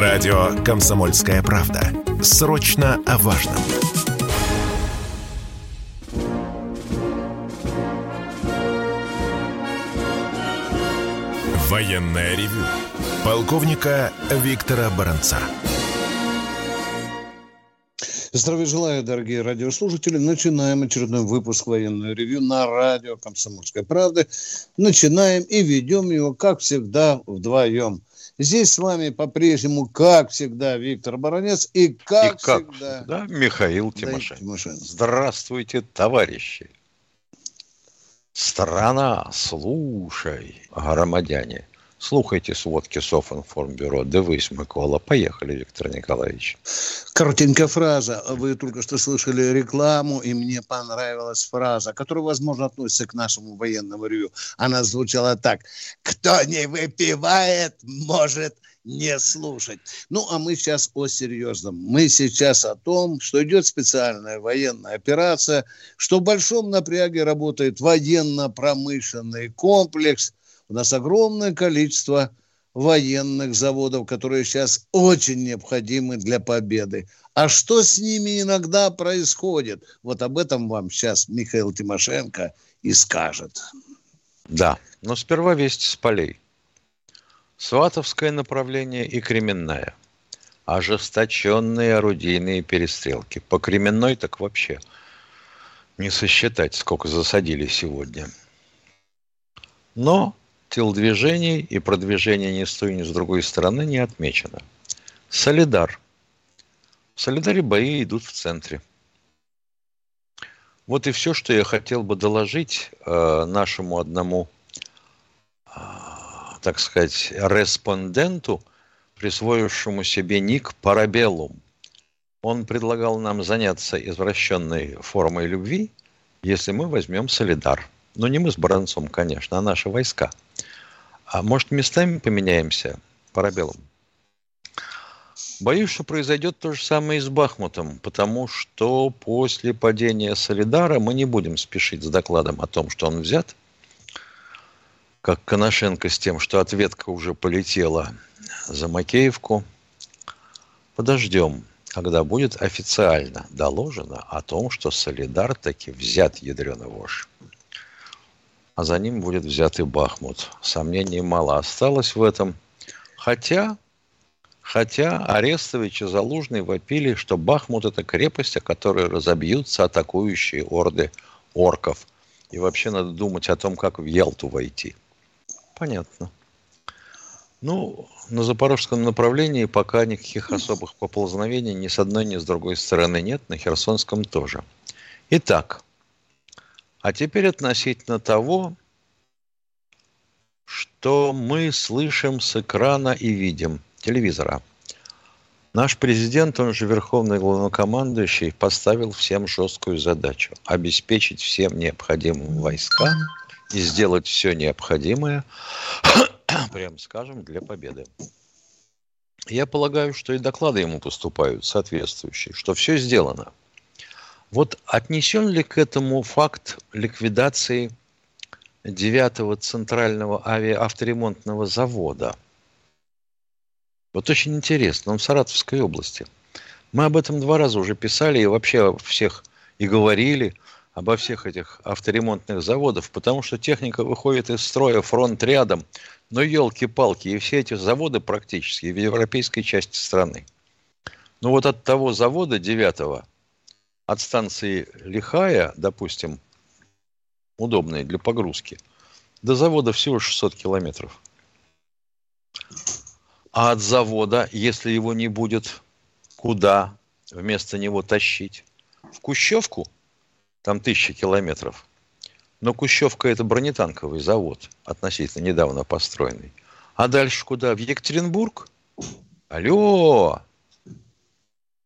Радио «Комсомольская правда». Срочно о важном. Военное ревю. Полковника Виктора Баранца. Здравия желаю, дорогие радиослушатели. Начинаем очередной выпуск военного ревью на радио «Комсомольская правда». Начинаем и ведем его, как всегда, вдвоем. Здесь с вами по-прежнему, как всегда, Виктор Баранец и как, и как всегда, всегда Михаил Тимошенко. Тимошенко. Здравствуйте, товарищи. Страна, слушай, громадяне. Слухайте сводки Софинформбюро. Дивись, Микола. Поехали, Виктор Николаевич. Коротенькая фраза. Вы только что слышали рекламу, и мне понравилась фраза, которая, возможно, относится к нашему военному ревью. Она звучала так. Кто не выпивает, может не слушать. Ну, а мы сейчас о серьезном. Мы сейчас о том, что идет специальная военная операция, что в большом напряге работает военно-промышленный комплекс – у нас огромное количество военных заводов, которые сейчас очень необходимы для победы. А что с ними иногда происходит? Вот об этом вам сейчас Михаил Тимошенко и скажет. Да, но сперва вести с полей. Сватовское направление и Кременная. Ожесточенные орудийные перестрелки. По Кременной так вообще не сосчитать, сколько засадили сегодня. Но телодвижений и продвижения ни с той, ни с другой стороны не отмечено. Солидар. В Солидаре бои идут в центре. Вот и все, что я хотел бы доложить э, нашему одному, э, так сказать, респонденту, присвоившему себе ник Парабеллум. Он предлагал нам заняться извращенной формой любви, если мы возьмем Солидар. Но не мы с Баранцом, конечно, а наши войска – а может, местами поменяемся, парабеллум? Боюсь, что произойдет то же самое и с Бахмутом, потому что после падения Солидара мы не будем спешить с докладом о том, что он взят, как Коношенко с тем, что ответка уже полетела за Макеевку. Подождем, когда будет официально доложено о том, что Солидар таки взят ядрёный вож а за ним будет взят и Бахмут. Сомнений мало осталось в этом. Хотя, хотя Арестович и Залужный вопили, что Бахмут – это крепость, о которой разобьются атакующие орды орков. И вообще надо думать о том, как в Ялту войти. Понятно. Ну, на запорожском направлении пока никаких особых поползновений ни с одной, ни с другой стороны нет, на Херсонском тоже. Итак, а теперь относительно того, что мы слышим с экрана и видим телевизора. Наш президент, он же верховный главнокомандующий, поставил всем жесткую задачу – обеспечить всем необходимым войска и сделать все необходимое, прямо скажем, для победы. Я полагаю, что и доклады ему поступают соответствующие, что все сделано – вот отнесен ли к этому факт ликвидации девятого центрального авиаавторемонтного завода? Вот очень интересно, он в Саратовской области. Мы об этом два раза уже писали и вообще всех и говорили обо всех этих авторемонтных заводах, потому что техника выходит из строя, фронт рядом. Но елки-палки, и все эти заводы практически в европейской части страны. Ну вот от того завода девятого от станции Лихая, допустим, удобной для погрузки, до завода всего 600 километров. А от завода, если его не будет, куда вместо него тащить? В Кущевку? Там тысячи километров. Но Кущевка – это бронетанковый завод, относительно недавно построенный. А дальше куда? В Екатеринбург? Алло!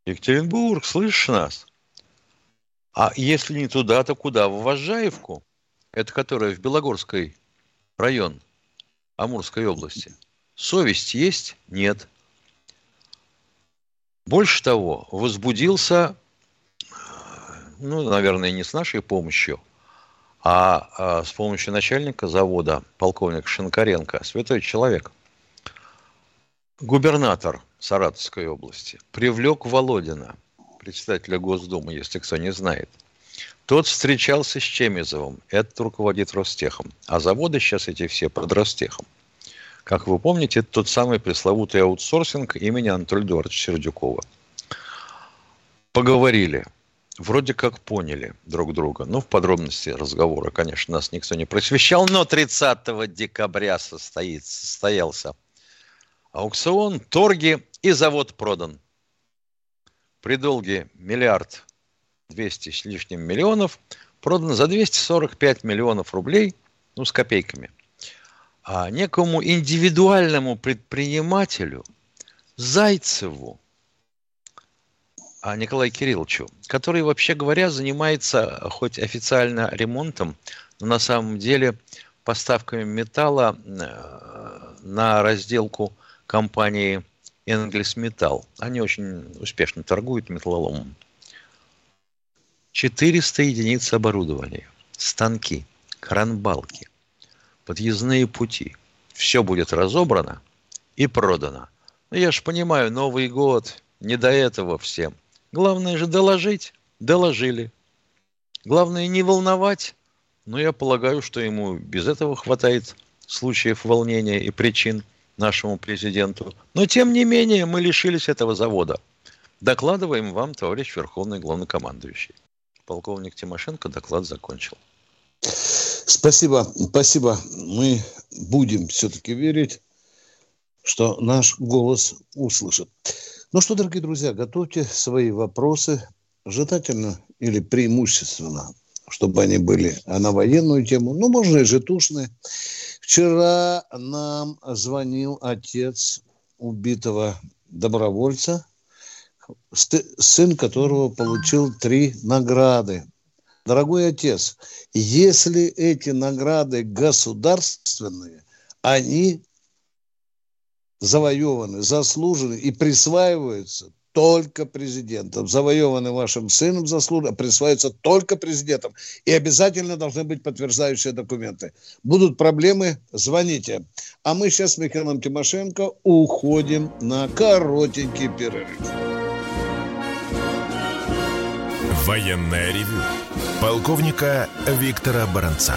Екатеринбург, слышишь нас? А если не туда, то куда? В Важаевку? Это которая в Белогорской район Амурской области. Совесть есть? Нет. Больше того, возбудился, ну, наверное, не с нашей помощью, а, а с помощью начальника завода, полковника Шинкаренко, святой человек, губернатор Саратовской области, привлек Володина, председателя Госдумы, если кто не знает. Тот встречался с Чемизовым, этот руководит Ростехом. А заводы сейчас эти все под Ростехом. Как вы помните, это тот самый пресловутый аутсорсинг имени Анатолия Эдуардовича Сердюкова. Поговорили. Вроде как поняли друг друга. Ну, в подробности разговора, конечно, нас никто не просвещал, но 30 декабря состоит, состоялся аукцион, торги и завод продан. При долге миллиард двести с лишним миллионов продан за 245 миллионов рублей, ну, с копейками. А некому индивидуальному предпринимателю, Зайцеву, а Николаю Кирилловичу, который, вообще говоря, занимается хоть официально ремонтом, но на самом деле поставками металла э, на разделку компании English Metal. Они очень успешно торгуют металлоломом. 400 единиц оборудования, станки, кранбалки, подъездные пути. Все будет разобрано и продано. Но я же понимаю, Новый год, не до этого всем. Главное же доложить. Доложили. Главное не волновать. Но я полагаю, что ему без этого хватает случаев волнения и причин нашему президенту. Но тем не менее мы лишились этого завода. Докладываем вам, товарищ Верховный Главнокомандующий. Полковник Тимошенко доклад закончил. Спасибо, спасибо. Мы будем все-таки верить, что наш голос услышат. Ну что, дорогие друзья, готовьте свои вопросы, желательно или преимущественно, чтобы они были на военную тему, ну, можно и жетушные. Вчера нам звонил отец убитого добровольца, сын которого получил три награды. Дорогой отец, если эти награды государственные, они завоеваны, заслужены и присваиваются только президентом. Завоеваны вашим сыном заслуженно, присваиваются только президентом. И обязательно должны быть подтверждающие документы. Будут проблемы, звоните. А мы сейчас с Михаилом Тимошенко уходим на коротенький перерыв. Военная ревю. Полковника Виктора Баранца.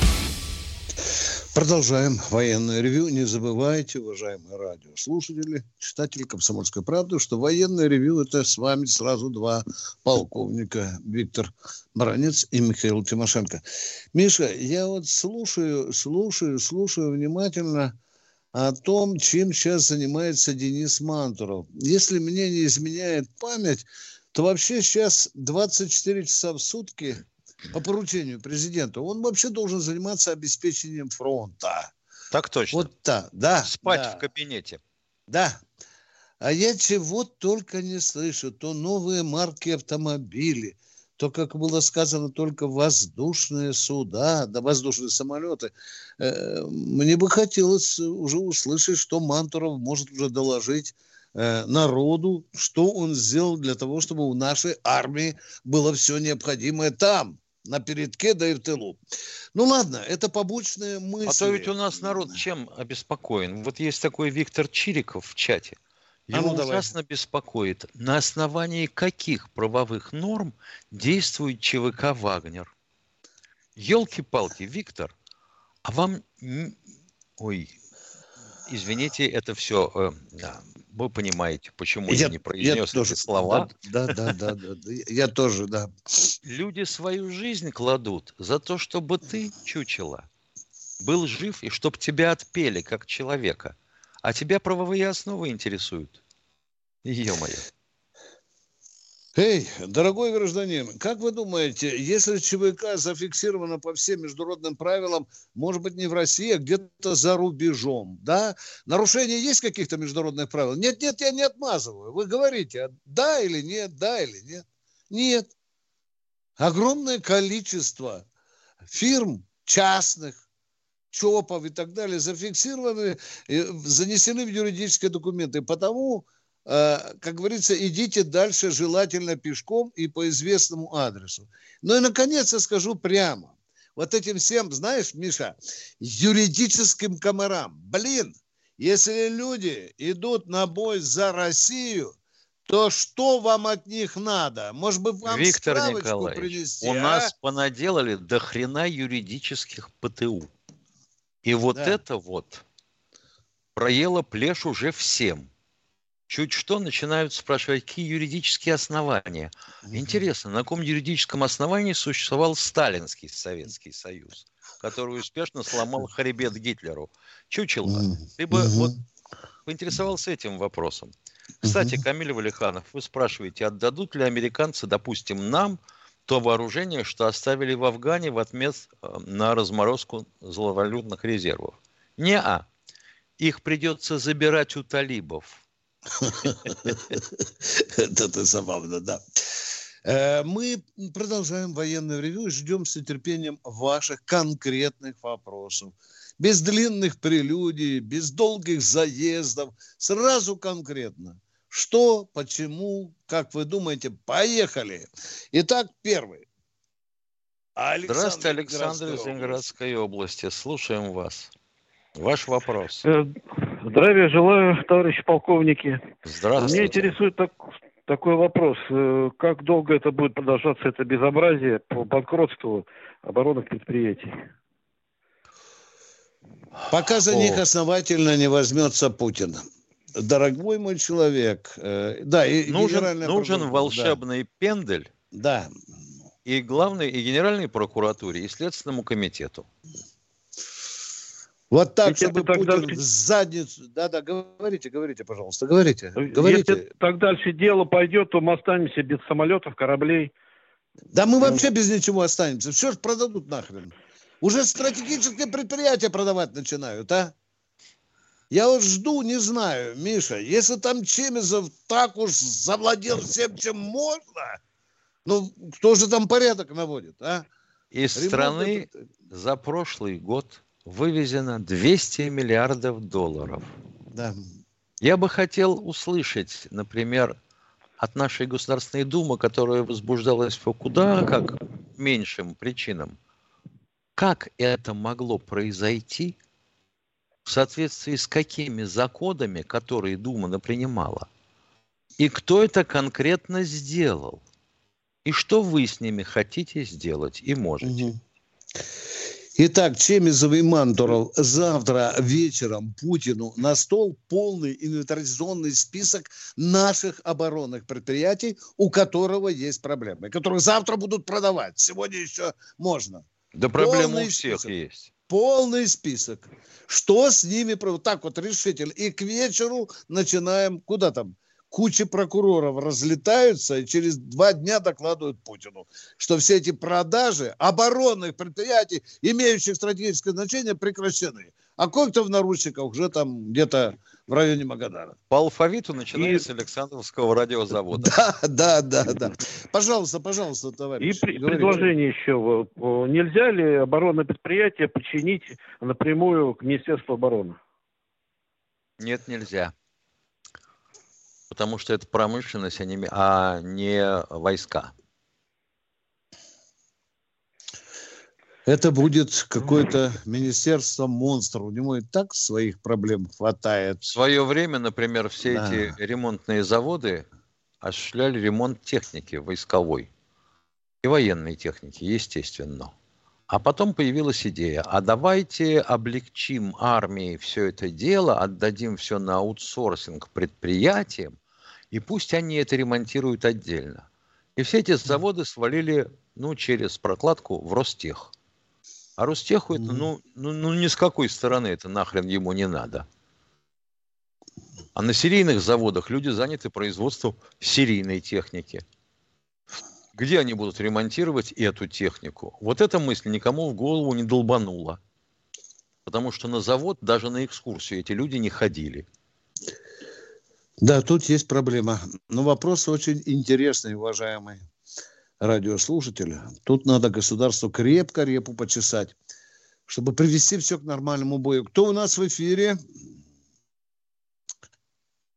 Продолжаем военное ревю. Не забывайте, уважаемые радиослушатели, читатели «Комсомольской правды», что военное ревю – это с вами сразу два полковника Виктор Баранец и Михаил Тимошенко. Миша, я вот слушаю, слушаю, слушаю внимательно о том, чем сейчас занимается Денис Мантуров. Если мне не изменяет память, то вообще сейчас 24 часа в сутки – по поручению президента, он вообще должен заниматься обеспечением фронта. Так точно. Вот да, да. Спать да. в кабинете. Да. А я чего только не слышу. То новые марки автомобилей, то, как было сказано, только воздушные суда, да воздушные самолеты. Э, мне бы хотелось уже услышать, что Мантуров может уже доложить э, народу, что он сделал для того, чтобы у нашей армии было все необходимое там на передке, да и в тылу. Ну ладно, это побочные мысли. А то ведь у нас народ чем обеспокоен? Вот есть такой Виктор Чириков в чате. Его а ну, ужасно давай. беспокоит, на основании каких правовых норм действует ЧВК «Вагнер». Елки-палки, Виктор, а вам... Ой, извините, это все э, вы понимаете, почему я, я не произнес я эти тоже, слова. Да, да, да, да, да, я тоже, да. Люди свою жизнь кладут за то, чтобы ты, чучело, был жив и чтобы тебя отпели как человека. А тебя правовые основы интересуют. Ё-моё. Эй, дорогой гражданин, как вы думаете, если ЧВК зафиксировано по всем международным правилам, может быть, не в России, а где-то за рубежом, да? Нарушения есть каких-то международных правил? Нет, нет, я не отмазываю. Вы говорите, да или нет, да или нет. Нет. огромное количество фирм частных, ЧОПов и так далее зафиксированы, занесены в юридические документы. Потому, как говорится, идите дальше желательно пешком и по известному адресу. Ну и, наконец, я скажу прямо. Вот этим всем, знаешь, Миша, юридическим комарам. Блин, если люди идут на бой за Россию, то что вам от них надо? Может быть, вам Виктор Николаевич, принести, у а? нас понаделали до хрена юридических ПТУ. И вот да. это вот проело плешь уже всем. Чуть что начинают спрашивать, какие юридические основания. Интересно, на каком юридическом основании существовал Сталинский Советский Союз, который успешно сломал хребет Гитлеру? Чучело. Ты бы вот поинтересовался этим вопросом. Кстати, Камиль Валиханов, вы спрашиваете, отдадут ли американцы, допустим, нам то вооружение, что оставили в Афгане в отмет э, на разморозку зловалютных резервов. Не-а. Их придется забирать у талибов. Это забавно, да. Э, мы продолжаем военное ревю и ждем с нетерпением ваших конкретных вопросов. Без длинных прелюдий, без долгих заездов. Сразу конкретно. Что, почему, как вы думаете? Поехали. Итак, первый. Александр Здравствуйте, Александр из Ленинградской области. Слушаем вас. Ваш вопрос. Здравия желаю, товарищи полковники. Здравствуйте. Меня интересует так, такой вопрос. Э, как долго это будет продолжаться, это безобразие по банкротству оборонных предприятий? Пока за О. них основательно не возьмется Путин дорогой мой человек, э, да, и нужен, нужен волшебный да. пендель. Да. И главной, и Генеральной прокуратуре, и Следственному комитету. Вот так, Ведь чтобы Путин дальше... в задницу... Да-да, говорите, говорите, пожалуйста, говорите. говорите. Если так дальше дело пойдет, то мы останемся без самолетов, кораблей. Да мы вообще без ничего останемся. Все же продадут нахрен. Уже стратегические предприятия продавать начинают, а? Я вот жду, не знаю, Миша, если там Чемизов так уж завладел всем, чем можно, ну, кто же там порядок наводит, а? Из Ремонт страны это... за прошлый год вывезено 200 миллиардов долларов. Да. Я бы хотел услышать, например, от нашей Государственной Думы, которая возбуждалась по куда как меньшим причинам, как это могло произойти – в соответствии с какими законами, которые Дума напринимала, и кто это конкретно сделал, и что вы с ними хотите сделать и можете. Угу. Итак, Чемизов и Мантуров завтра вечером Путину на стол полный инвентаризационный список наших оборонных предприятий, у которого есть проблемы, которые завтра будут продавать. Сегодня еще можно. Да проблемы у всех список. есть полный список. Что с ними? Вот так вот решительно. И к вечеру начинаем, куда там? Куча прокуроров разлетаются и через два дня докладывают Путину, что все эти продажи оборонных предприятий, имеющих стратегическое значение, прекращены. А кое-кто в наручниках уже там где-то в районе Магадара. По алфавиту начиная и... с Александровского радиозавода. Да, да, да, да. Пожалуйста, пожалуйста, товарищ. И при, предложение еще. Нельзя ли оборонное предприятие подчинить напрямую к Министерству обороны? Нет, нельзя. Потому что это промышленность, а не, а не войска. это будет какое-то министерство монстр. У него и так своих проблем хватает. В свое время, например, все да. эти ремонтные заводы осуществляли ремонт техники войсковой и военной техники, естественно. А потом появилась идея, а давайте облегчим армии все это дело, отдадим все на аутсорсинг предприятиям, и пусть они это ремонтируют отдельно. И все эти заводы свалили ну, через прокладку в Ростех. А Ростеху это, ну, ну, ну ни с какой стороны это нахрен ему не надо. А на серийных заводах люди заняты производством серийной техники. Где они будут ремонтировать эту технику? Вот эта мысль никому в голову не долбанула. Потому что на завод, даже на экскурсию эти люди не ходили. Да, тут есть проблема. Но вопрос очень интересный, уважаемый. радиослушатели, тут надо государству крепко репу почесать, чтобы привести все к нормальному бою. Кто у нас в эфире?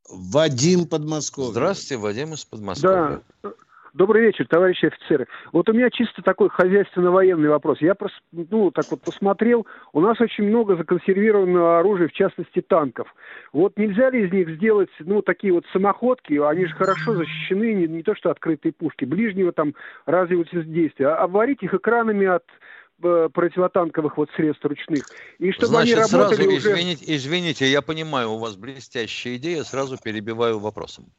Вадим Подмосковье. Здравствуйте, Вадим из Подмосковья. Да. Добрый вечер, товарищи офицеры. Вот у меня чисто такой хозяйственно-военный вопрос. Я просто, ну, так вот посмотрел, у нас очень много законсервированного оружия, в частности танков. Вот нельзя ли из них сделать, ну, такие вот самоходки, они же хорошо защищены, не, не то что открытые пушки, ближнего там радиуса действия, а обварить их экранами от э, противотанковых вот средств ручных. И чтобы Значит, они работали сразу, уже... извините, извините, я понимаю, у вас блестящая идея, сразу перебиваю вопросом.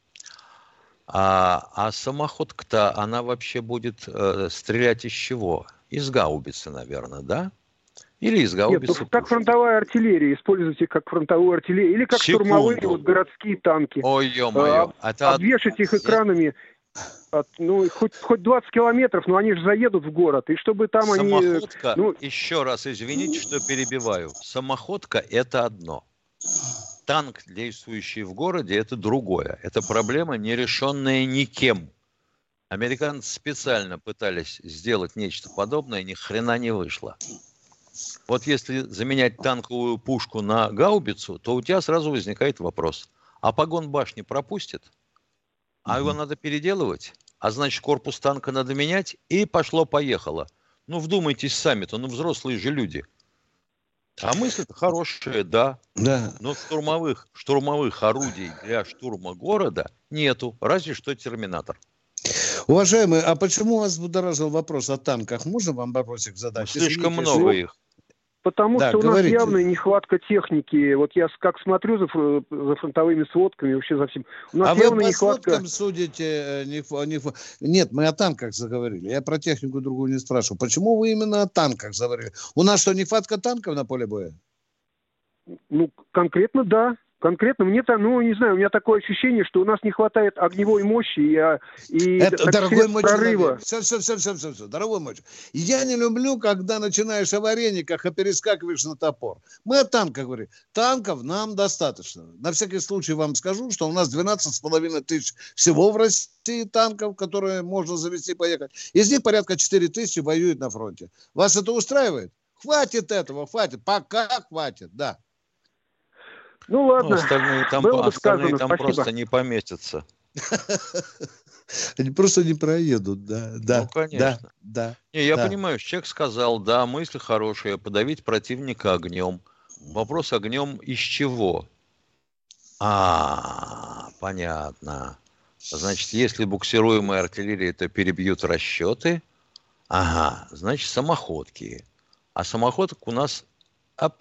А, а самоходка-то, она вообще будет э, стрелять из чего? Из гаубицы, наверное, да? Или из гаубицы? Нет, как фронтовая артиллерия, используйте как фронтовую артиллерию. Или как Секунду. штурмовые вот, городские танки. Ой, ё-моё. А, Это обвешать их экранами от, ну, хоть, хоть 20 километров, но они же заедут в город, и чтобы там Самоходка, они... Ну... еще раз извините, что перебиваю. Самоходка – это одно танк, действующий в городе, это другое. Это проблема, не решенная никем. Американцы специально пытались сделать нечто подобное, ни хрена не вышло. Вот если заменять танковую пушку на гаубицу, то у тебя сразу возникает вопрос. А погон башни пропустит? А его надо переделывать? А значит, корпус танка надо менять? И пошло-поехало. Ну, вдумайтесь сами-то, ну, взрослые же люди – а мысль хорошая, да. Да. Но штурмовых, штурмовых орудий для штурма города нету, разве что терминатор. Уважаемые, а почему вас будоражил вопрос о танках? Можно вам вопросик задать? Ну, слишком Извините, много их. Потому да, что у говорите. нас явная нехватка техники. Вот я как смотрю за, за фронтовыми сводками, вообще за всем. У нас а явно вы по нехватка... сводкам судите? Э, не, не, нет, мы о танках заговорили. Я про технику другую не спрашиваю. Почему вы именно о танках заговорили? У нас что, нехватка танков на поле боя? Ну, конкретно да. Конкретно мне там, ну, не знаю, у меня такое ощущение, что у нас не хватает огневой мощи и, а, и Это, дорогой мой прорыва. Все, все, все, все, все, все, дорогой мой Я не люблю, когда начинаешь о варениках, а перескакиваешь на топор. Мы о танках говорим. Танков нам достаточно. На всякий случай вам скажу, что у нас 12,5 тысяч всего в России танков, которые можно завести и поехать. Из них порядка 4 тысячи воюют на фронте. Вас это устраивает? Хватит этого, хватит. Пока хватит, да. Ну ладно. Ну, остальные там, Было остальные там просто не поместятся. Они просто не проедут, да. да ну, конечно. Да, да, не, я да. понимаю, человек сказал, да, мысли хорошие, подавить противника огнем. Вопрос огнем из чего? А, понятно. Значит, если буксируемая артиллерия, то перебьют расчеты. Ага, значит, самоходки. А самоходок у нас ап,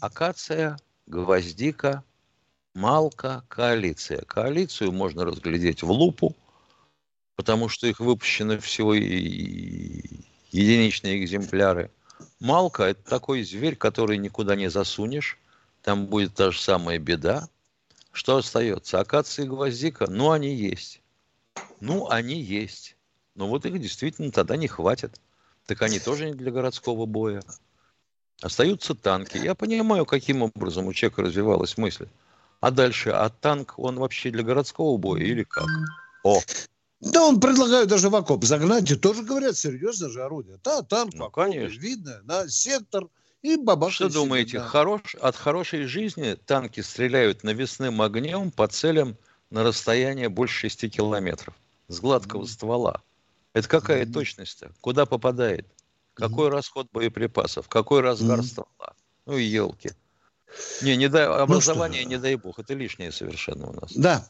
акация, гвоздика, малка, коалиция. Коалицию можно разглядеть в лупу, потому что их выпущено всего единичные экземпляры. Малка – это такой зверь, который никуда не засунешь. Там будет та же самая беда. Что остается? Акация и гвоздика? Ну, они есть. Ну, они есть. Но вот их действительно тогда не хватит. Так они тоже не для городского боя. Остаются танки. Я понимаю, каким образом у человека развивалась мысль. А дальше, а танк, он вообще для городского боя или как? О, да, он предлагает даже в окоп загнать, и тоже говорят, серьезно же орудие. Да, танк, ну, конечно. видно, да, сектор и бабах. Что думаете, да. хорош, от хорошей жизни танки стреляют навесным огнем по целям на расстояние больше 6 километров с гладкого mm. ствола? Это какая mm. точность-то? Куда попадает? Какой mm-hmm. расход боеприпасов? Какой разгар mm-hmm. ствола? Ну и елки. Не, не дай, ну образование, ну, не дай бог, это лишнее совершенно у нас. Да.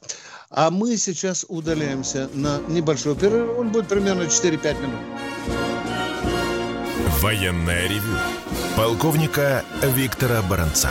А мы сейчас удаляемся на небольшой перерыв. Он будет примерно 4-5 минут. Военная ревю. Полковника Виктора Баранца.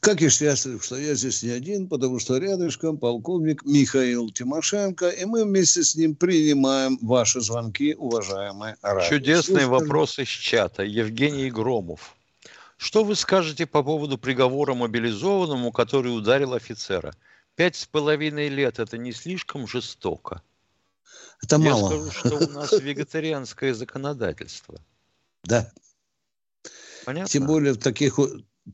Как я счастлив, что я здесь не один, потому что рядышком полковник Михаил Тимошенко, и мы вместе с ним принимаем ваши звонки, уважаемые радио. Чудесный вопрос из чата. Евгений Громов. Что вы скажете по поводу приговора мобилизованному, который ударил офицера? Пять с половиной лет – это не слишком жестоко? Это Я мало. скажу, что у нас вегетарианское законодательство. Да. Понятно? Тем более в таких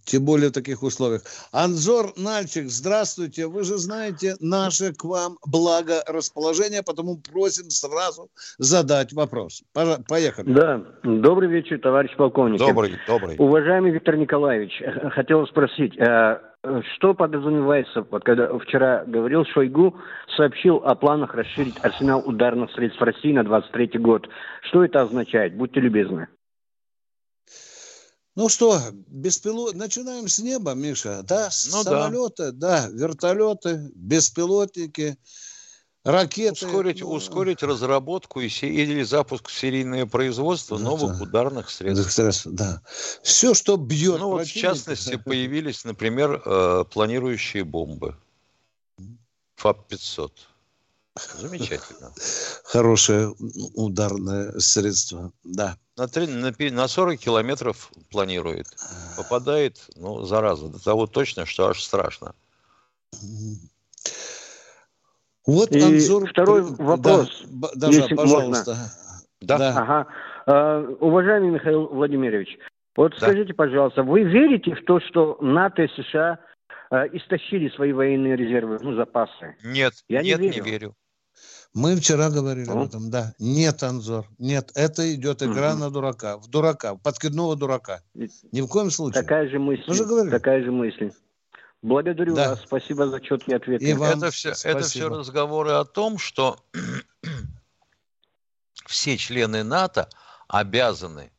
тем более в таких условиях. Анзор Нальчик, здравствуйте. Вы же знаете наше к вам благорасположение, потому просим сразу задать вопрос. Пожа- Поехали. Да, добрый вечер, товарищ полковник. Добрый, добрый. Уважаемый Виктор Николаевич, хотел спросить, э, что подразумевается, вот когда вчера говорил Шойгу, сообщил о планах расширить арсенал ударных средств России на 23 год. Что это означает? Будьте любезны. Ну что, беспилот... начинаем с неба, Миша. Да, Ну да. самолеты, да. вертолеты, беспилотники, ракеты. Ускорить, Ну, ускорить разработку и се- или запуск в серийное производство Да, новых да. ударных средств. средств, Да. Все, что бьет Ну вот, в частности, появились, например, э, планирующие бомбы. ФАП-500. Замечательно. Хорошее ударное средство, да. На, три- на, пи- на 40 километров планирует. Попадает, ну, зараза, до того точно, что аж страшно. Вот И Анзор... второй вопрос, Да, даже, если пожалуйста. Да. Да. Ага. Э, уважаемый Михаил Владимирович, вот Да. скажите, пожалуйста, вы верите в то, что НАТО и США э, истощили свои военные резервы, ну, запасы? Нет, Я не нет, не верю. верю. Мы вчера говорили об этом, да. Нет, Анзор, нет. Это идет игра Мгм. на дурака, в дурака, в подкидного дурака. Ни в коем случае. Такая же мысль. Мы же говорили. Такая же мысль. Благодарю Да. вас. Спасибо за четкий ответ. И вам это все, это все разговоры о том, что все члены НАТО обязаны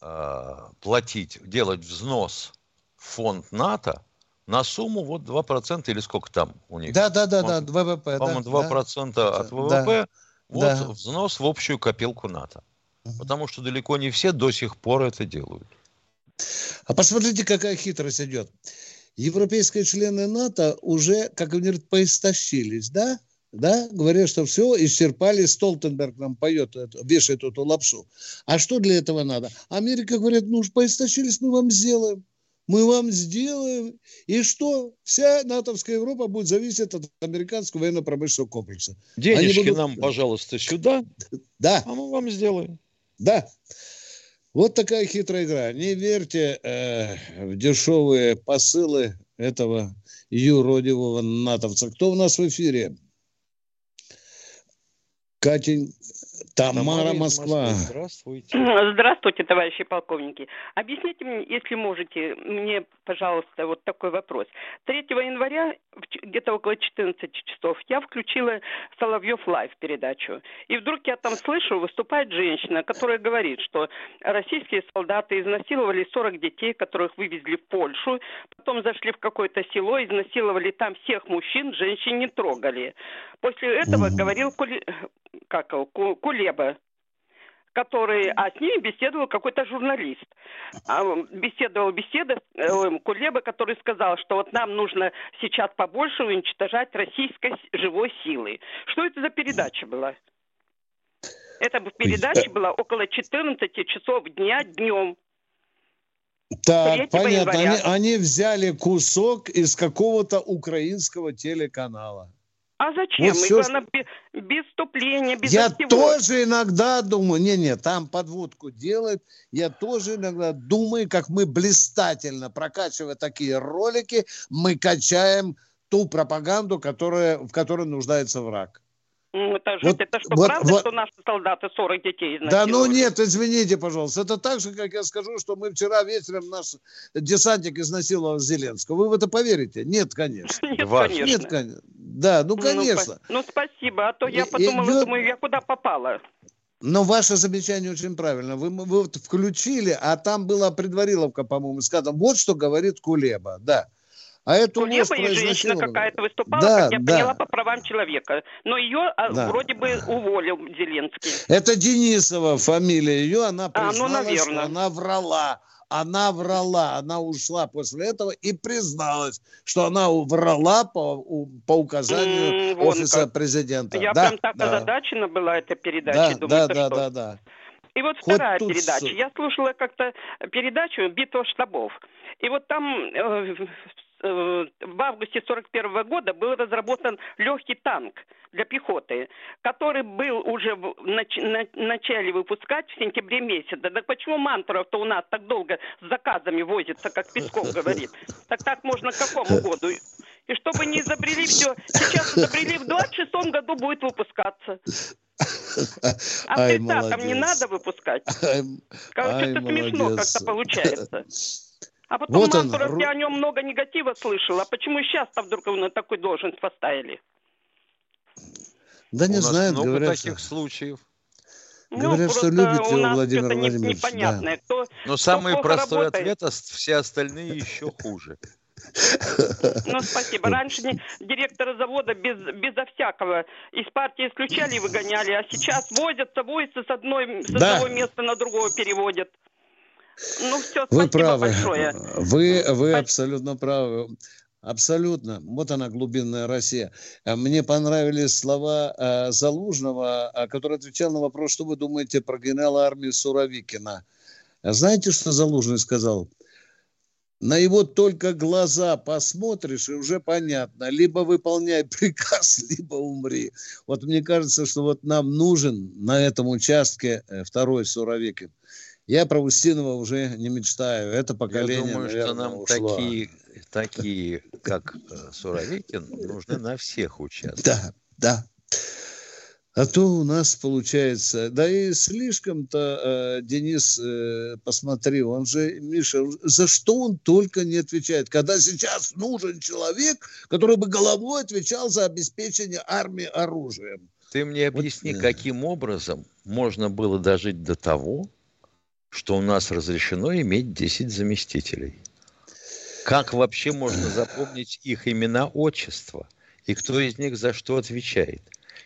э, платить, делать взнос в фонд НАТО на сумму вот 2% или сколько там у них? Да, да, да, да, ВВП. По-моему, да, 2% от Да. ВВП. Вот Да. взнос в общую копилку НАТО. Мгм. Потому что далеко не все до сих пор это делают. А посмотрите, какая хитрость идет. Европейские члены НАТО уже, как говорят, поистощились, да? Да, говорят, что все, исчерпали, Столтенберг нам поет, вешает эту лапшу. А что для этого надо? Америка говорит, ну уж поистощились, мы вам сделаем. Мы вам сделаем. И что? Вся натовская Европа будет зависеть от американского военно-промышленного комплекса. Денежки будут- нам, пожалуйста, сюда, Да, а мы вам сделаем. да. Вот такая хитрая игра. Не верьте э, в дешевые посылы этого юродивого натовца. Кто у нас в эфире? Катень, Тамара, Москва. Здравствуйте. Здравствуйте, товарищи полковники. Объясните мне, если можете, мне, пожалуйста, вот такой вопрос. 3 января, где-то около 14 часов, я включила Соловьев Лайв передачу. И вдруг я там слышу, выступает женщина, которая говорит, что российские солдаты изнасиловали 40 детей, которых вывезли в Польшу, потом зашли в какое-то село, изнасиловали там всех мужчин, женщин не трогали. После этого Мгм. говорил Кули- как его, Кулеба, который, а с ними беседовал какой-то журналист. А, м, беседовал беседа э, Кулеба, который сказал, что вот нам нужно сейчас побольше уничтожать российской живой силы. Что это за передача была? Это передача была около 14 часов дня днем. Так, 3 понятно. Они, они взяли кусок из какого-то украинского телеканала. А зачем? Вот И всё, главное, бе- без вступления, без Я всего. тоже иногда думаю, не-не, там подводку делают, я тоже иногда думаю, как мы блистательно, прокачивая такие ролики, мы качаем ту пропаганду, которая, в которой нуждается враг. Это. Вот- это что, вот- правда, вот- что наши солдаты 40 детей Да ну изнасиловали? нет, извините, пожалуйста. Это так же, как я скажу, что мы вчера вечером наш десантник изнасиловал Зеленского. Вы в это поверите? Нет, конечно. Нет, Ваш. конечно. Нет, конечно. Да, ну Ну, конечно. по- Ну, спасибо, а то я И- подумала, идет- думаю, я куда попала. Но ваше замечание очень правильно. Вы, вы вот включили, а там была предвариловка, по-моему, сказано, вот что говорит Кулеба. Да. А эту ложь Кулеба про и женщина какая-то выступала, Да, как я да. поняла, по правам человека. Но ее а, Да. вроде бы уволил Зеленский. Это Денисова фамилия ее, она А, ну, призналась, что она врала. Она врала, она ушла после этого и призналась, что она врала по, по указанию М, вон офиса как. президента. Я да, прям так да, озадачена была этой передачей. да, думаю, да, да, что? да, да. И вот Хоть вторая тут передача. Я слушала как-то передачу «Битва штабов». И вот там э, в августе 41 года был разработан легкий танк для пехоты, который был уже в нач, на, начале выпускать в сентябре месяце. Так почему Мантуров-то у нас так долго с заказами возится, как Песков говорит? Так так можно к какому году? И чтобы не изобрели все, сейчас изобрели в 26 году будет выпускаться. А Ай, там не надо выпускать. Короче, это смешно как-то получается. А потом вот Мантуров, он. я о нем много негатива слышал. А почему сейчас-то вдруг его на такую должность поставили? Да не знаю, много говорят, таких что... случаев. Ну, говорят, что любит его Владимир Владимирович. Непонятное. Да. Кто, Но самый простой работает. ответ, а все остальные еще хуже. Ну, спасибо. Раньше не, директора завода без, безо всякого из партии исключали и выгоняли, а сейчас возятся, возятся с, одной, с да. одного места на другое переводят. Ну, все, вы правы. большое. Вы, вы абсолютно правы. Абсолютно. Вот она, глубинная Россия. А мне понравились слова э, Залужного, э, который отвечал на вопрос, что вы думаете про генерала армии Суровикина. Знаете, что Залужный сказал? На его только глаза посмотришь, и уже понятно. Либо выполняй приказ, либо умри. Вот мне кажется, что вот нам нужен на этом участке э, второй Суровикин. Я про Устинова уже не мечтаю. Это поколение, Я думаю, наверное, что нам ушло. такие, такие, как э, Суровикин, нужны на всех участках. Да, да. А то у нас получается, да и слишком-то, э, Денис, э, посмотри, он же, Миша, за что он только не отвечает, когда сейчас нужен человек, который бы головой отвечал за обеспечение армии оружием. Ты мне объясни, вот, каким образом можно было дожить до того, что у нас разрешено иметь 10 заместителей. Как вообще можно запомнить их имена, отчества? И кто из них за что отвечает?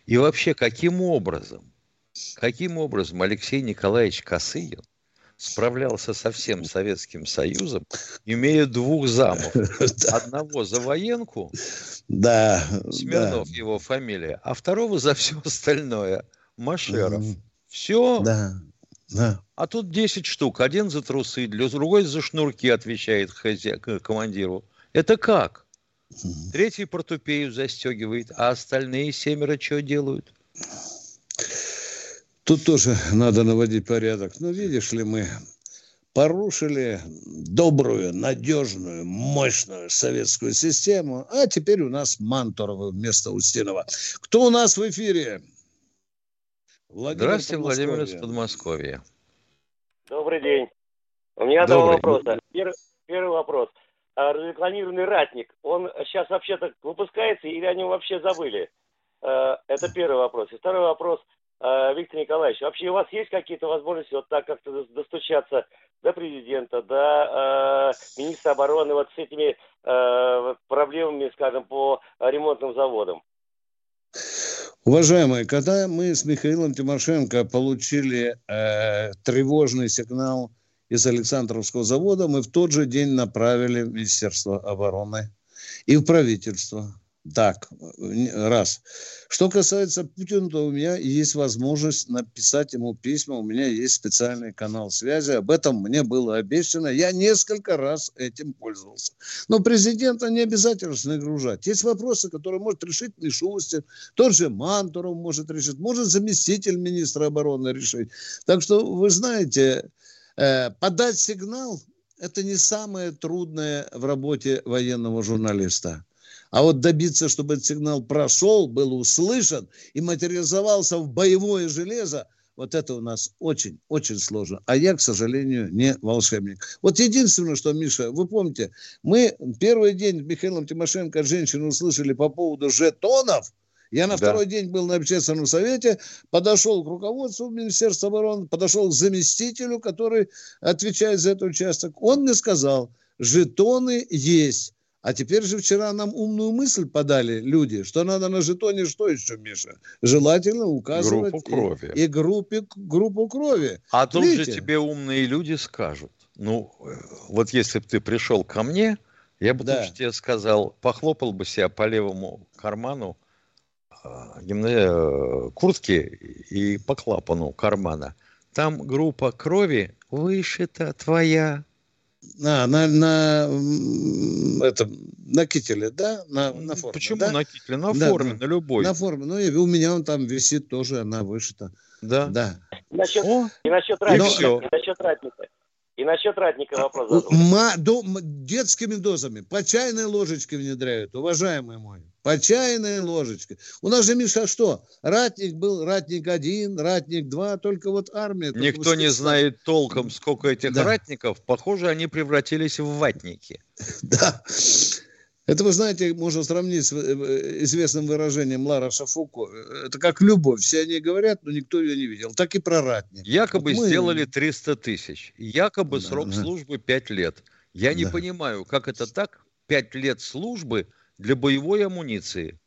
И вообще, каким образом, каким образом Алексей Николаевич Косыгин справлялся со всем Советским Союзом, имея двух замов. Одного за военку, да, Смирнов да. его фамилия, а второго за все остальное, Машеров. Все. Да. Да. А тут 10 штук. Один за трусы, другой за шнурки отвечает хозя... командиру. Это как? Третий портупею застегивает, а остальные семеро что делают? Тут тоже надо наводить порядок. Но видишь ли, мы порушили добрую, надежную, мощную советскую систему, а теперь у нас Мантурова вместо Устинова. Кто у нас в эфире? Владимир Здравствуйте, Владимир из Подмосковья. Добрый день. У меня Добрый. два вопроса. Первый, первый вопрос. А разрекламированный ратник, он сейчас вообще-то выпускается или они вообще забыли? Э, это первый вопрос. И второй вопрос. Э, Виктор Николаевич, вообще у вас есть какие-то возможности вот так как-то достучаться до президента, до э, министра обороны вот с этими проблемами, скажем, по ремонтным заводам? Уважаемые, когда мы с Михаилом Тимошенко получили э, тревожный сигнал из Александровского завода, мы в тот же день направили в Министерство обороны и в правительство так, раз. Что касается Путина, то у меня есть возможность написать ему письма, у меня есть специальный канал связи, об этом мне было обещано, я несколько раз этим пользовался. Но президента не обязательно нагружать. Есть вопросы, которые может решить Мишустин, тот же Мантуров может решить, может заместитель министра обороны решить. Так что, вы знаете, э, подать сигнал – это не самое трудное в работе военного журналиста. А вот добиться, чтобы этот сигнал прошел, был услышан и материализовался в боевое железо, вот это у нас очень-очень сложно. А я, к сожалению, не волшебник. Вот единственное, что, Миша, вы помните, мы первый день с Михаилом Тимошенко от женщины услышали по поводу жетонов. Я на да. второй день был на общественном совете, подошел к руководству Министерства обороны, подошел к заместителю, который отвечает за этот участок. Он мне сказал, жетоны есть. А теперь же вчера нам умную мысль подали люди, что надо на жетоне что еще, Миша? Желательно указывать группу крови. И, и группе, группу крови. А тут Видите? же тебе умные люди скажут. Ну, вот если бы ты пришел ко мне, я бы да. тебе сказал, похлопал бы себя по левому карману э, куртки и по клапану кармана. Там группа крови вышита твоя. А, на, на, это, на кителе, да? На, на форме, Почему да? на кителе? На Да, форме, да. на любой. На форме. Ну, и у меня он там висит тоже, она вышита. Да. Да. И насчет, О, и насчет и ратника. всё. И насчет ратника. И насчет ратника вопрос У- задал. ма- до- м- детскими дозами. По чайной ложечке внедряют, уважаемый мой. По чайной ложечке. У нас же, Миша, что? Ратник был, ратник один, ратник два, только вот армия. Никто не знает толком, сколько этих Да. ратников. Похоже, они превратились в ватники. Да. Это, вы знаете, можно сравнить с э, известным выражением Лароша Фуко. Это как любовь. Все они говорят, но никто ее не видел. Так и про ратник. Якобы Вот мы- сделали 300 тысяч. Якобы Да, срок да. службы 5 лет. Я не Да. понимаю, как это так? 5 лет службы для боевой амуниции.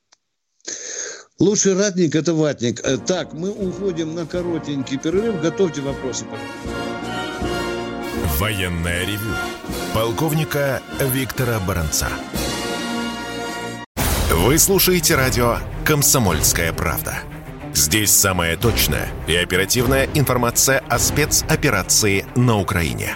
Лучший ратник – это ватник. Э, Так, мы уходим на коротенький перерыв. Готовьте вопросы. пожалуйста. Военное ревю полковника Виктора Баранца. Вы слушаете радио «Комсомольская правда». Здесь самая точная и оперативная информация о спецоперации на Украине.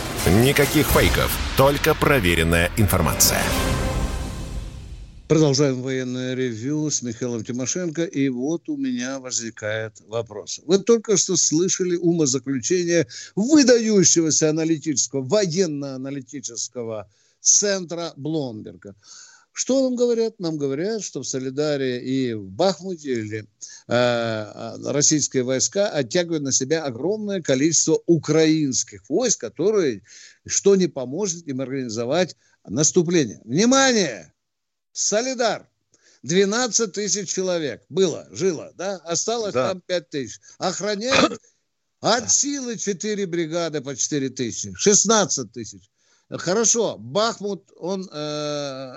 Никаких фейков, только проверенная информация. Продолжаем военное ревью с Михаилом Тимошенко. И вот у меня возникает вопрос. Вы только что слышали умозаключение выдающегося аналитического, военно-аналитического центра Бломберга. Что нам говорят? Нам говорят, что в Солидаре и в Бахмуте или э, российские войска оттягивают на себя огромное количество украинских войск, которые, что не поможет им организовать наступление. Внимание! Солидар. 12 тысяч человек было, жило, да? Осталось Да. там 5 тысяч. Охраняют от силы 4 бригады по 4 тысячи. 16 тысяч. Хорошо, Бахмут, он э,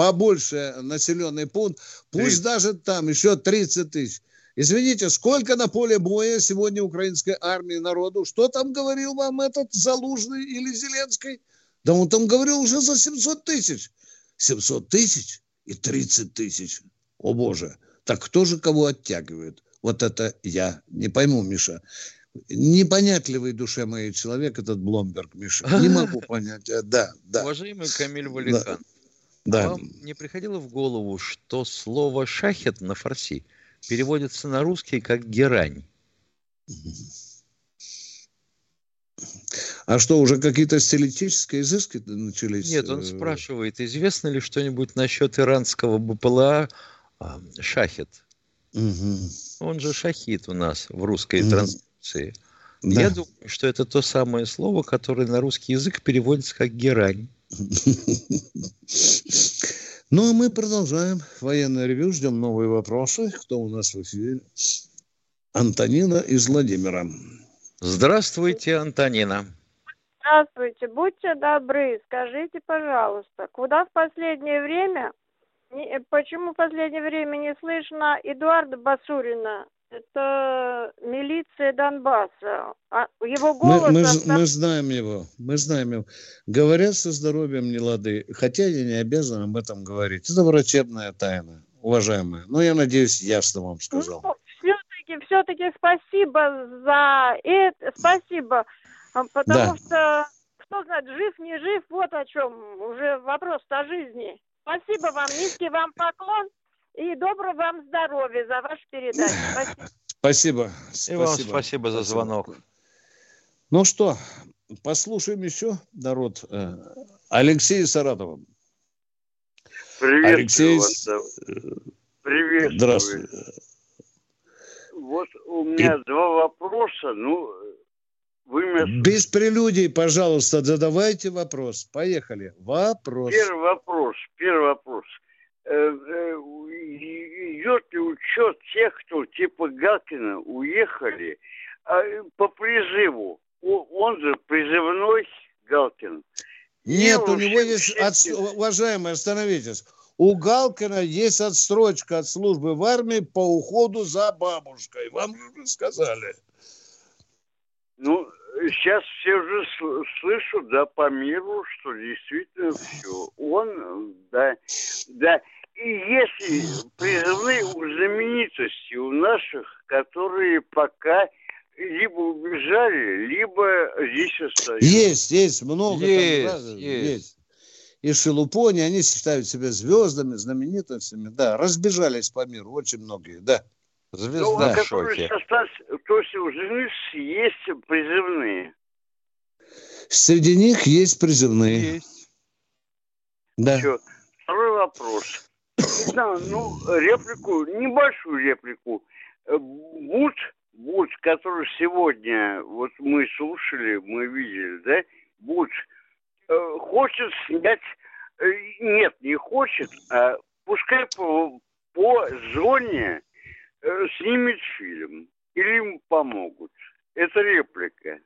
побольше населенный пункт. Пусть 30. даже там еще 30 тысяч. Извините, сколько на поле боя сегодня украинской армии народу? Что там говорил вам этот Залужный или Зеленский? Да он там говорил уже за 700 тысяч. 700 тысяч и 30 тысяч. О боже, так кто же кого оттягивает? Вот это я не пойму, Миша. Непонятливый душе моей человек этот Бломберг, Миша. Не могу понять. Э, Да, да, Уважаемый Камиль Валихан, да. Вам не приходило в голову, что слово «шахет» на фарси переводится на русский как «герань»? А что, уже какие-то стилистические изыски начались? Нет, он Э, спрашивает, известно ли что-нибудь насчет иранского БПЛА а, «шахет»? мгм. Он же «шахид» у нас в русской Мгм. транскрипции. Да. Я думаю, что это то самое слово, которое на русский язык переводится как «герань». Ну, а мы продолжаем военное ревю, ждем новые вопросы. Кто у нас в эфире? Антонина из Владимира. Здравствуйте, Антонина. Здравствуйте, будьте добры, скажите, пожалуйста, куда в последнее время, почему в последнее время не слышно Эдуарда Басурина? Это милиция Донбасса. А его Мы, голос... мы, оста- мы знаем его, мы знаем его. Говорят, со здоровьем не лады, хотя я не обязан об этом говорить. Это врачебная тайна, уважаемые. Но я надеюсь, ясно вам сказал. Ну, все-таки, все-таки спасибо за это, спасибо, А, потому Да. что, кто знает, жив, не жив, вот о чем уже вопрос о жизни. Спасибо вам, низкий вам поклон и доброго вам здоровья за вашу передачу. Спасибо. Спасибо. И вам спасибо за звонок. Ну что, послушаем еще народ. Э, Алексей Саратова. Приветствую Алексей, вас. да. Приветствую. Здравствуй. Вот у меня два вопроса. Ну, вы меня... Без прелюдий, пожалуйста, задавайте вопрос. Поехали. Вопрос. Первый вопрос. Первый вопрос. Э, э, Идет ли учет тех, кто типа Галкина уехали а, по призыву? Он же призывной Галкин. Нет, у него есть, от... уважаемые, остановитесь. У Галкина есть отстрочка от службы в армии по уходу за бабушкой. Вам же сказали. Ну, сейчас все уже слышат, да, по миру, что действительно все. Он, да, да. И если призывные у знаменитостей, у наших, которые пока либо убежали, либо здесь остаются. Есть, есть, много. Есть, там, да, есть. есть. И Шелупони, они считают себя звездами, знаменитостями. Да, разбежались по миру очень многие, да. Звезда ну, которые остались, то есть у жены есть призывные. Среди них есть призывные. Есть. Да. Еще. Второй вопрос. Знаю, ну, реплику, небольшую реплику. Э, Буд, Буд, который сегодня, вот мы слушали, мы видели, да, Буд, э, хочет снять, э, нет, не хочет, а пускай по, по зоне Э, снимет фильм или им помогут. Это реплика.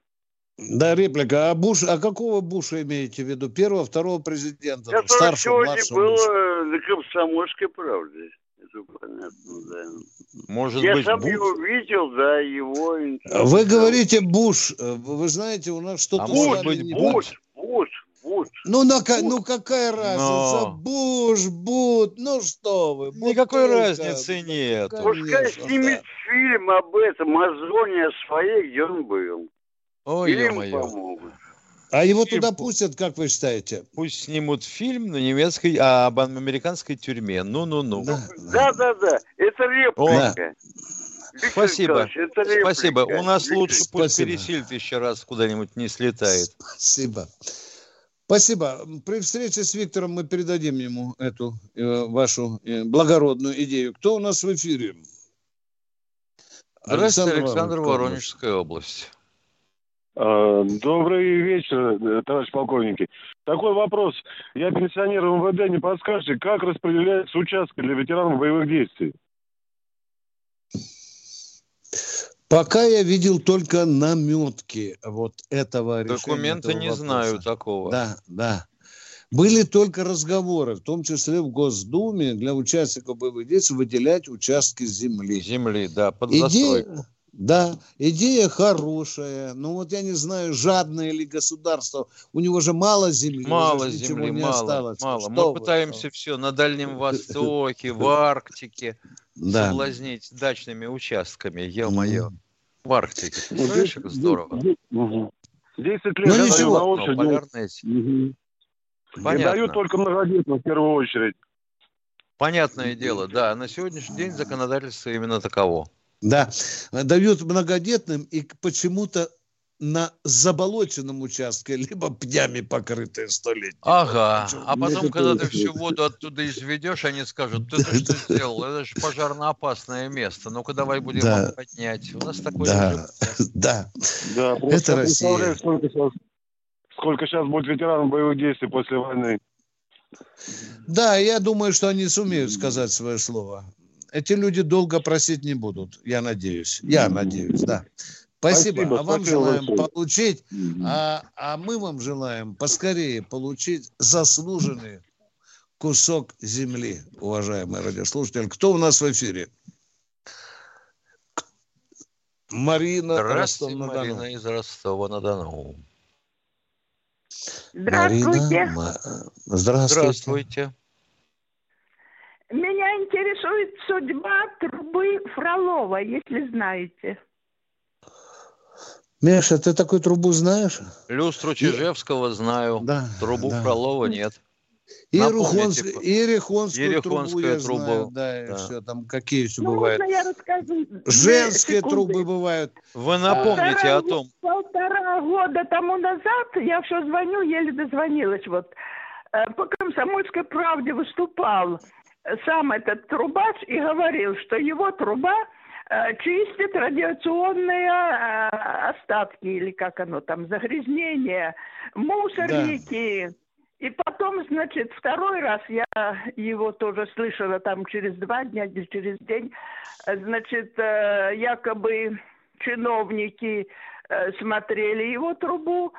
Да, реплика. А Буш, а какого Буша имеете в виду? Первого, второго президента? Который старшего, сегодня был Буша. на комсомольской правде. Это понятно, да. Может Я быть, сам Буш? его видел, да, его... Вы говорите Буш. Вы знаете, у нас что-то... А может быть, Буш, Буш, Буш. Ну, на, Буш. ну какая разница? Но... Буш, Бут, ну что вы. Никакой Бутылка. разницы нет. Пускай снимет да. фильм об этом, о зоне своей, где он был. Ой, ё-моё. А его фильм... туда пустят, как вы считаете? Пусть снимут фильм на немецкой, а, об американской тюрьме. Ну-ну-ну. Да-да-да, это реплика. Да. Спасибо. Спасибо. У нас лучше пусть пересилит еще раз куда-нибудь не слетает. Спасибо. Спасибо. При встрече с Виктором мы передадим ему эту э, вашу э, благородную идею. Кто у нас в эфире? Александр, Александр Воронежская область. А, добрый вечер, э, товарищ полковники. Такой вопрос. Я пенсионер МВД, не подскажете, как распределяется участки для ветеранов боевых действий? Пока я видел только наметки вот этого Документы решения. не вопроса. знаю такого. Да, да. Были только разговоры, в том числе в Госдуме, для участников боевых действий выделять участки земли. Земли, да, под Идея, застройку. Да, идея хорошая. Но вот я не знаю, жадное ли государство. У него же мало земли. Мало земли, не мало, осталось. мало. Что Мы вы, пытаемся что? все на Дальнем Востоке, в Арктике да. соблазнить дачными участками. Ё-моё. В Арктике. Представляешь, как здорово. 10 лет ну, я даю на очередь. Угу. Понятно. Я даю только многодетным в первую очередь. Понятное дело, да. На сегодняшний день законодательство именно таково. Да, дают многодетным и почему-то на заболоченном участке, либо пнями покрытые столетиями. Ага, а потом, когда ты всю воду оттуда изведешь, они скажут, ты что сделал? Это же пожарно опасное место. Ну-ка давай будем да. поднять. У нас такое да. да. Да, это Россия. Сколько сейчас, сколько сейчас будет ветеранов боевых действий после войны? Да, я думаю, что они сумеют сказать свое слово. Эти люди долго просить не будут, я надеюсь. Я надеюсь, да. Спасибо. спасибо а вам спасибо желаем большое. получить, а, а мы вам желаем поскорее получить заслуженный кусок земли, уважаемые радиослушатели. Кто у нас в эфире? Марина Здравствуйте, Марина из Ростова-на-Дону. Здравствуйте. Марина, здравствуйте. Здравствуйте. Меня интересует судьба трубы Фролова, если знаете. Миша, ты такую трубу знаешь? Люстру Чижевского и... знаю. Да, Трубу да. Фролова нет. И, Рухонск... и Рихонскую трубу я трубу. знаю. Да, да. все там какие еще ну, бывают. я расскажу. Женские трубы бывают. Вы напомните полтора, о том. Полтора года тому назад я все звоню, еле дозвонилась. Вот э, по комсомольской правде выступал сам этот трубач и говорил, что его труба э, чистит радиационные э, остатки, или как оно там, загрязнения, мусорники. Да. И потом, значит, второй раз я его тоже слышала там через два дня или через день. Значит, э, якобы чиновники смотрели его трубу,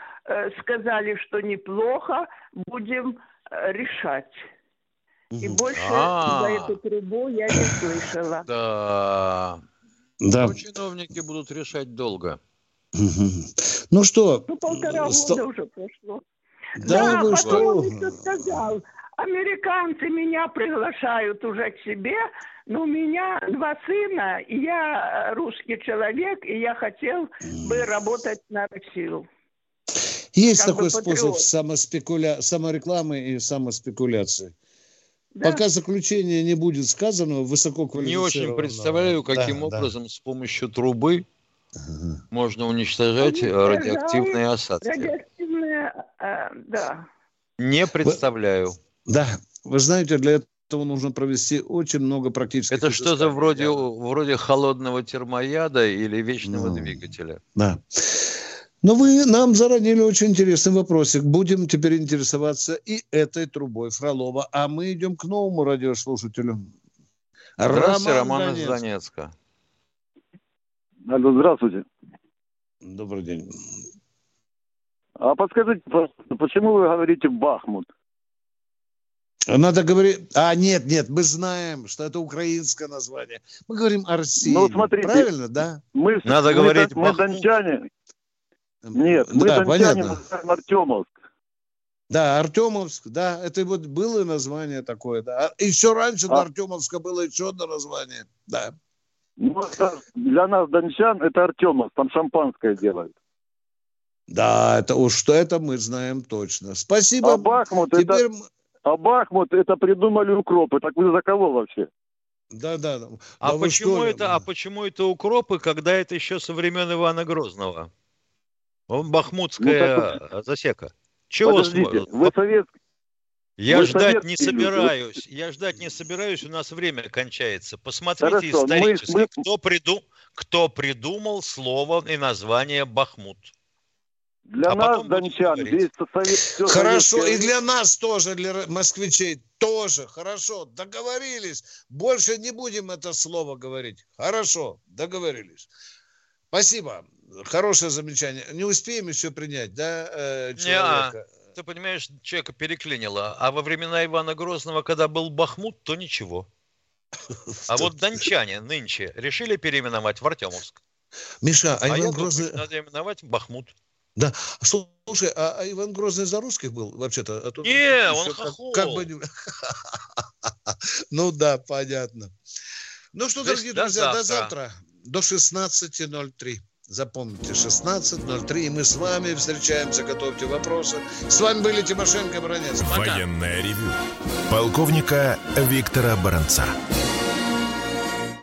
сказали, что неплохо, будем решать. И больше А. за эту трубу я не слышала. Да. Да. Ну, чиновники будут решать долго. Ну что, Ну, полтора сто- года уже прошло. Да вы потом что? он еще сказал, американцы меня приглашают уже к себе, но у меня два сына, и я э, русский человек, и я хотел бы работать на Россию. Есть как такой способ самоспекуля... саморекламы и самоспекуляции. Да. Пока заключение не будет сказано, высоко Не очень представляю, каким образом с помощью трубы можно уничтожать э, радиоактивные осадки. Радиоактивные, э, да. Не представляю. Да, вы знаете, для этого нужно провести очень много практических Это что-то вроде, вроде холодного термояда или вечного Ну. двигателя. Да. Но вы нам заронили очень интересный вопросик. Будем теперь интересоваться и этой трубой Фролова. А мы идем к новому радиослушателю. Здравствуйте, Роман из Донецк. Донецка. Алло, здравствуйте. Добрый день. А подскажите, пожалуйста, почему вы говорите Бахмут? Надо говорить... А, нет, нет, мы знаем, что это украинское название. Мы говорим о России. Ну, смотрите, Правильно, да? Мы, Надо мы, говорить мы Бахмут. дончане. Нет, мы Да, понятно. называем Артемовск. Да, Артемовск, да, это вот было название такое, да. А Еще раньше до Артемовска было еще одно название, да. Ну, для нас, дончан, это Артемовск, там шампанское делают. Да, это уж что это мы знаем точно. Спасибо. А Бахмут, Теперь... это, а Бахмут, это придумали укропы. Так вы за кого вообще? Да, да. да. А Да вы почему что? это, а почему это укропы, когда это еще со времен Ивана Грозного? Он бахмутская Ну, засека. Чего Подождите, вы советский... Я вы ждать не советские люди. собираюсь. Я ждать не собираюсь, у нас время кончается. Посмотрите Хорошо, мы- исторически, мы- Кто, приду... кто придумал слово и название Бахмут. Для А нас, дончан, весь совет... Хорошо, советское и для нас тоже, для москвичей тоже. Хорошо, договорились. Больше не будем это слово говорить. Хорошо, договорились. Спасибо. Хорошее замечание. Не успеем еще принять, да, э, Не, человека? ты понимаешь, человека переклинило. А во времена Ивана Грозного, когда был Бахмут, то ничего. А вот дончане нынче решили переименовать в Артемовск. Миша, а, А, Иван думаю, Грозный... что надо именовать Бахмут. Да, слушай, а, а Иван Грозный за русских был вообще-то? А то Не, он как- хохол. как бы не- Ну да, понятно. Ну что, дорогие до друзья, до завтра. До 16.03. Запомните, 16.03. И мы с вами встречаемся. Готовьте вопросы. С вами были Тимошенко и Бронец. Пока. Военное ревю полковника Виктора Баранца.